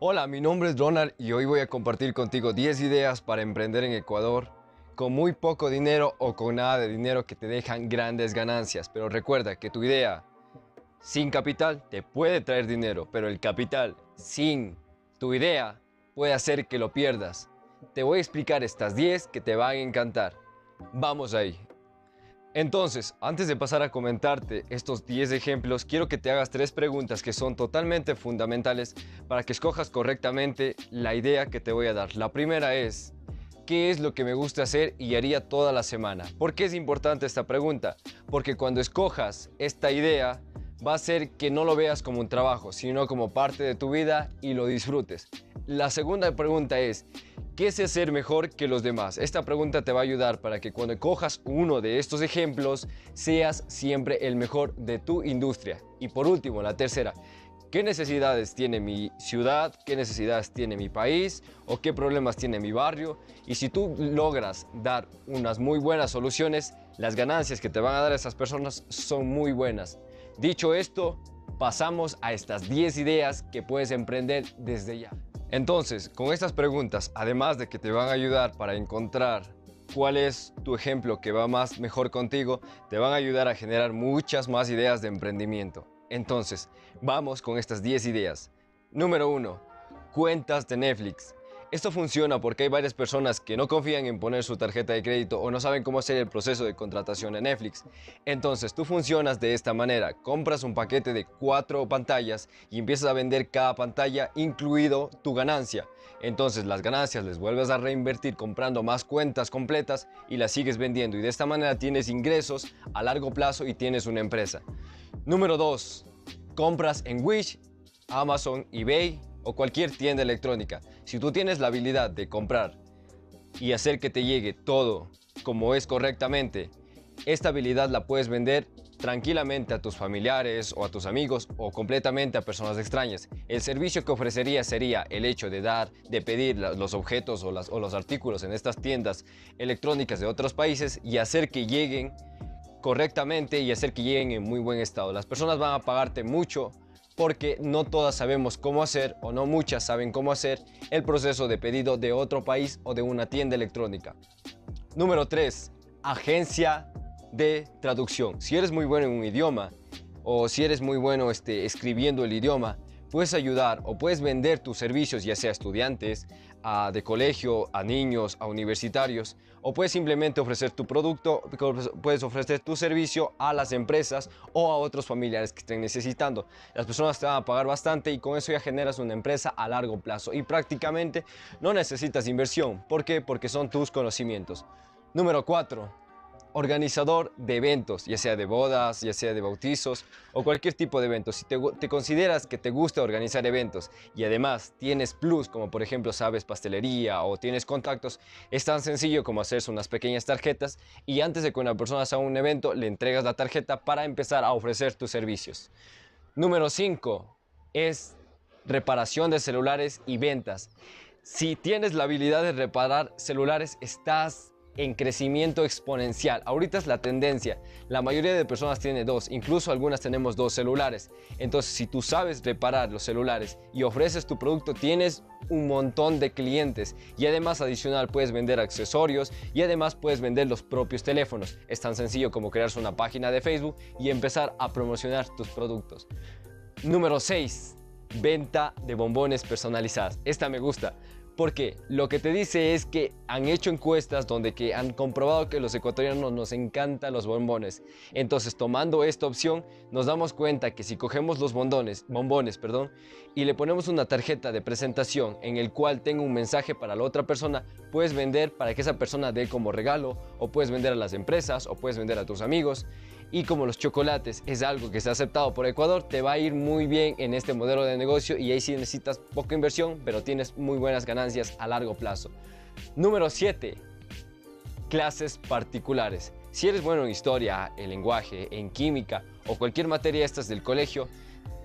Hola, mi nombre es Ronald y hoy voy a compartir contigo 10 ideas para emprender en Ecuador con muy poco dinero o con nada de dinero que te dejan grandes ganancias. Pero recuerda que tu idea sin capital te puede traer dinero, pero el capital sin tu idea puede hacer que lo pierdas. Te voy a explicar estas 10 que te van a encantar. Vamos ahí. Entonces, antes de pasar a comentarte estos 10 ejemplos, quiero que te hagas tres preguntas que son totalmente fundamentales para que escojas correctamente la idea que te voy a dar. La primera es, ¿qué es lo que me gusta hacer y haría toda la semana? ¿Por qué es importante esta pregunta? Porque cuando escojas esta idea, va a ser que no lo veas como un trabajo, sino como parte de tu vida y lo disfrutes. La segunda pregunta es, ¿qué sé hacer mejor que los demás? Esta pregunta te va a ayudar para que cuando cojas uno de estos ejemplos, seas siempre el mejor de tu industria. Y por último, la tercera, ¿Qué necesidades tiene mi ciudad? ¿Qué necesidades tiene mi país? ¿O qué problemas tiene mi barrio? Y si tú logras dar unas muy buenas soluciones, las ganancias que te van a dar esas personas son muy buenas. Dicho esto, pasamos a estas 10 ideas que puedes emprender desde ya. Entonces, con estas preguntas, además de que te van a ayudar para encontrar cuál es tu ejemplo que va más mejor contigo, te van a ayudar a generar muchas más ideas de emprendimiento. Entonces, vamos con estas 10 ideas. Número 1. Cuentas de Netflix. Esto funciona porque hay varias personas que no confían en poner su tarjeta de crédito o no saben cómo hacer el proceso de contratación en Netflix. Entonces tú funcionas de esta manera, compras un paquete de cuatro pantallas y empiezas a vender cada pantalla incluido tu ganancia. Entonces las ganancias les vuelves a reinvertir comprando más cuentas completas y las sigues vendiendo y de esta manera tienes ingresos a largo plazo y tienes una empresa. Número 2. Compras en Wish, Amazon, eBay o cualquier tienda electrónica, si tú tienes la habilidad de comprar y hacer que te llegue todo como es correctamente, esta habilidad la puedes vender tranquilamente a tus familiares o a tus amigos o completamente a personas extrañas. El servicio que ofrecería sería el hecho de dar, de pedir los objetos o, o los artículos en estas tiendas electrónicas de otros países y hacer que lleguen correctamente y hacer que lleguen en muy buen estado. Las personas van a pagarte mucho porque no todas sabemos cómo hacer o no muchas saben cómo hacer el proceso de pedido de otro país o de una tienda electrónica. Número 3. Agencia de traducción. Si eres muy bueno en un idioma o si eres muy bueno este, escribiendo el idioma, puedes ayudar o puedes vender tus servicios, ya sea a estudiantes, a, de colegio, a niños, a universitarios, o puedes simplemente ofrecer tu producto, puedes ofrecer tu servicio a las empresas o a otros familiares que estén necesitando. Las personas te van a pagar bastante y con eso ya generas una empresa a largo plazo y prácticamente no necesitas inversión. ¿Por qué? Porque son tus conocimientos. Número 4 organizador de eventos, ya sea de bodas, ya sea de bautizos o cualquier tipo de eventos. Si te, consideras que te gusta organizar eventos y además tienes plus, como por ejemplo sabes pastelería o tienes contactos, es tan sencillo como hacerse unas pequeñas tarjetas y antes de que una persona haga un evento le entregas la tarjeta para empezar a ofrecer tus servicios. Número 5 es reparación de celulares y ventas. Si tienes la habilidad de reparar celulares, estás en crecimiento exponencial. Ahorita es la tendencia. La mayoría de personas tiene dos, incluso algunas tenemos dos celulares. Entonces, si tú sabes reparar los celulares y ofreces tu producto, tienes un montón de clientes y además adicional puedes vender accesorios y además puedes vender los propios teléfonos. Es tan sencillo como crearse una página de Facebook y empezar a promocionar tus productos. Número 6. Venta de bombones personalizadas. Esta me gusta porque lo que te dice es que han hecho encuestas donde que han comprobado que los ecuatorianos nos encantan los bombones. Entonces, tomando esta opción, nos damos cuenta que si cogemos los bombones, bombones, perdón, y le ponemos una tarjeta de presentación en el cual tenga un mensaje para la otra persona, puedes vender para que esa persona dé como regalo, o puedes vender a las empresas, o puedes vender a tus amigos. Y como los chocolates es algo que está aceptado por Ecuador, te va a ir muy bien en este modelo de negocio y ahí sí necesitas poca inversión, pero tienes muy buenas ganancias a largo plazo. Número 7. Clases particulares. Si eres bueno en historia, en lenguaje, en química o cualquier materia estas del colegio,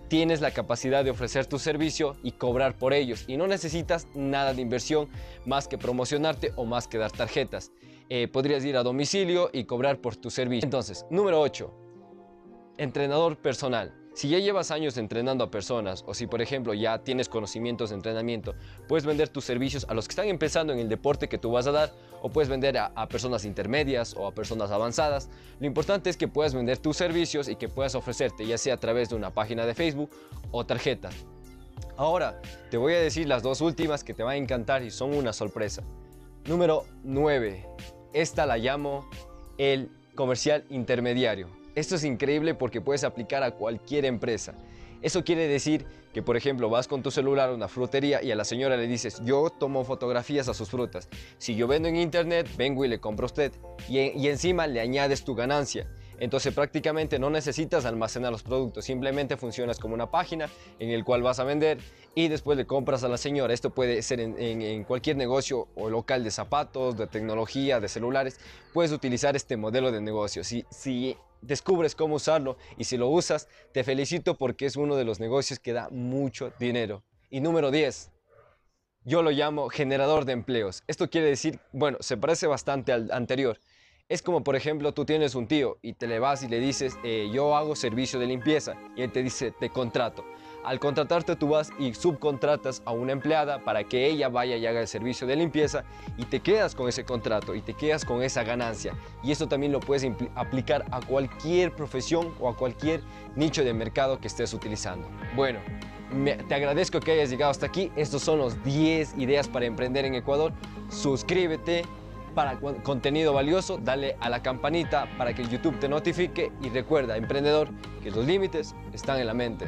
tienes la capacidad de ofrecer tu servicio y cobrar por ellos y no necesitas nada de inversión más que promocionarte o más que dar tarjetas. Eh, podrías ir a domicilio y cobrar por tu servicio. Entonces, número 8. Entrenador personal. Si ya llevas años entrenando a personas o si por ejemplo ya tienes conocimientos de entrenamiento, puedes vender tus servicios a los que están empezando en el deporte que tú vas a dar o puedes vender a, a, personas intermedias o a personas avanzadas. Lo importante es que puedas vender tus servicios y que puedas ofrecerte ya sea a través de una página de Facebook o tarjeta. Ahora, te voy a decir las dos últimas que te van a encantar y son una sorpresa. Número 9. Esta la llamo el comercial intermediario. Esto es increíble porque puedes aplicar a cualquier empresa. Eso quiere decir que, por ejemplo, vas con tu celular a una frutería y a la señora le dices, yo tomo fotografías a sus frutas. Si yo vendo en internet, vengo y le compro a usted. Y, y encima le añades tu ganancia. Entonces prácticamente no necesitas almacenar los productos, simplemente funcionas como una página en el cual vas a vender y después le compras a la señora. Esto puede ser en, cualquier negocio o local de zapatos, de tecnología, de celulares. Puedes utilizar este modelo de negocio. Si, si descubres cómo usarlo y si lo usas, te felicito porque es uno de los negocios que da mucho dinero. Y número 10, yo lo llamo generador de empleos. Esto quiere decir, bueno, se parece bastante al anterior. Es como, por ejemplo, tú tienes un tío y te le vas y le dices, eh, yo hago servicio de limpieza. Y él te dice, te contrato. Al contratarte tú vas y subcontratas a una empleada para que ella vaya y haga el servicio de limpieza y te quedas con ese contrato y te quedas con esa ganancia. Y esto también lo puedes aplicar a cualquier profesión o a cualquier nicho de mercado que estés utilizando. Bueno, te agradezco que hayas llegado hasta aquí. Estos son los 10 ideas para emprender en Ecuador. Suscríbete para contenido valioso, dale a la campanita para que YouTube te notifique y recuerda, emprendedor, que los límites están en la mente.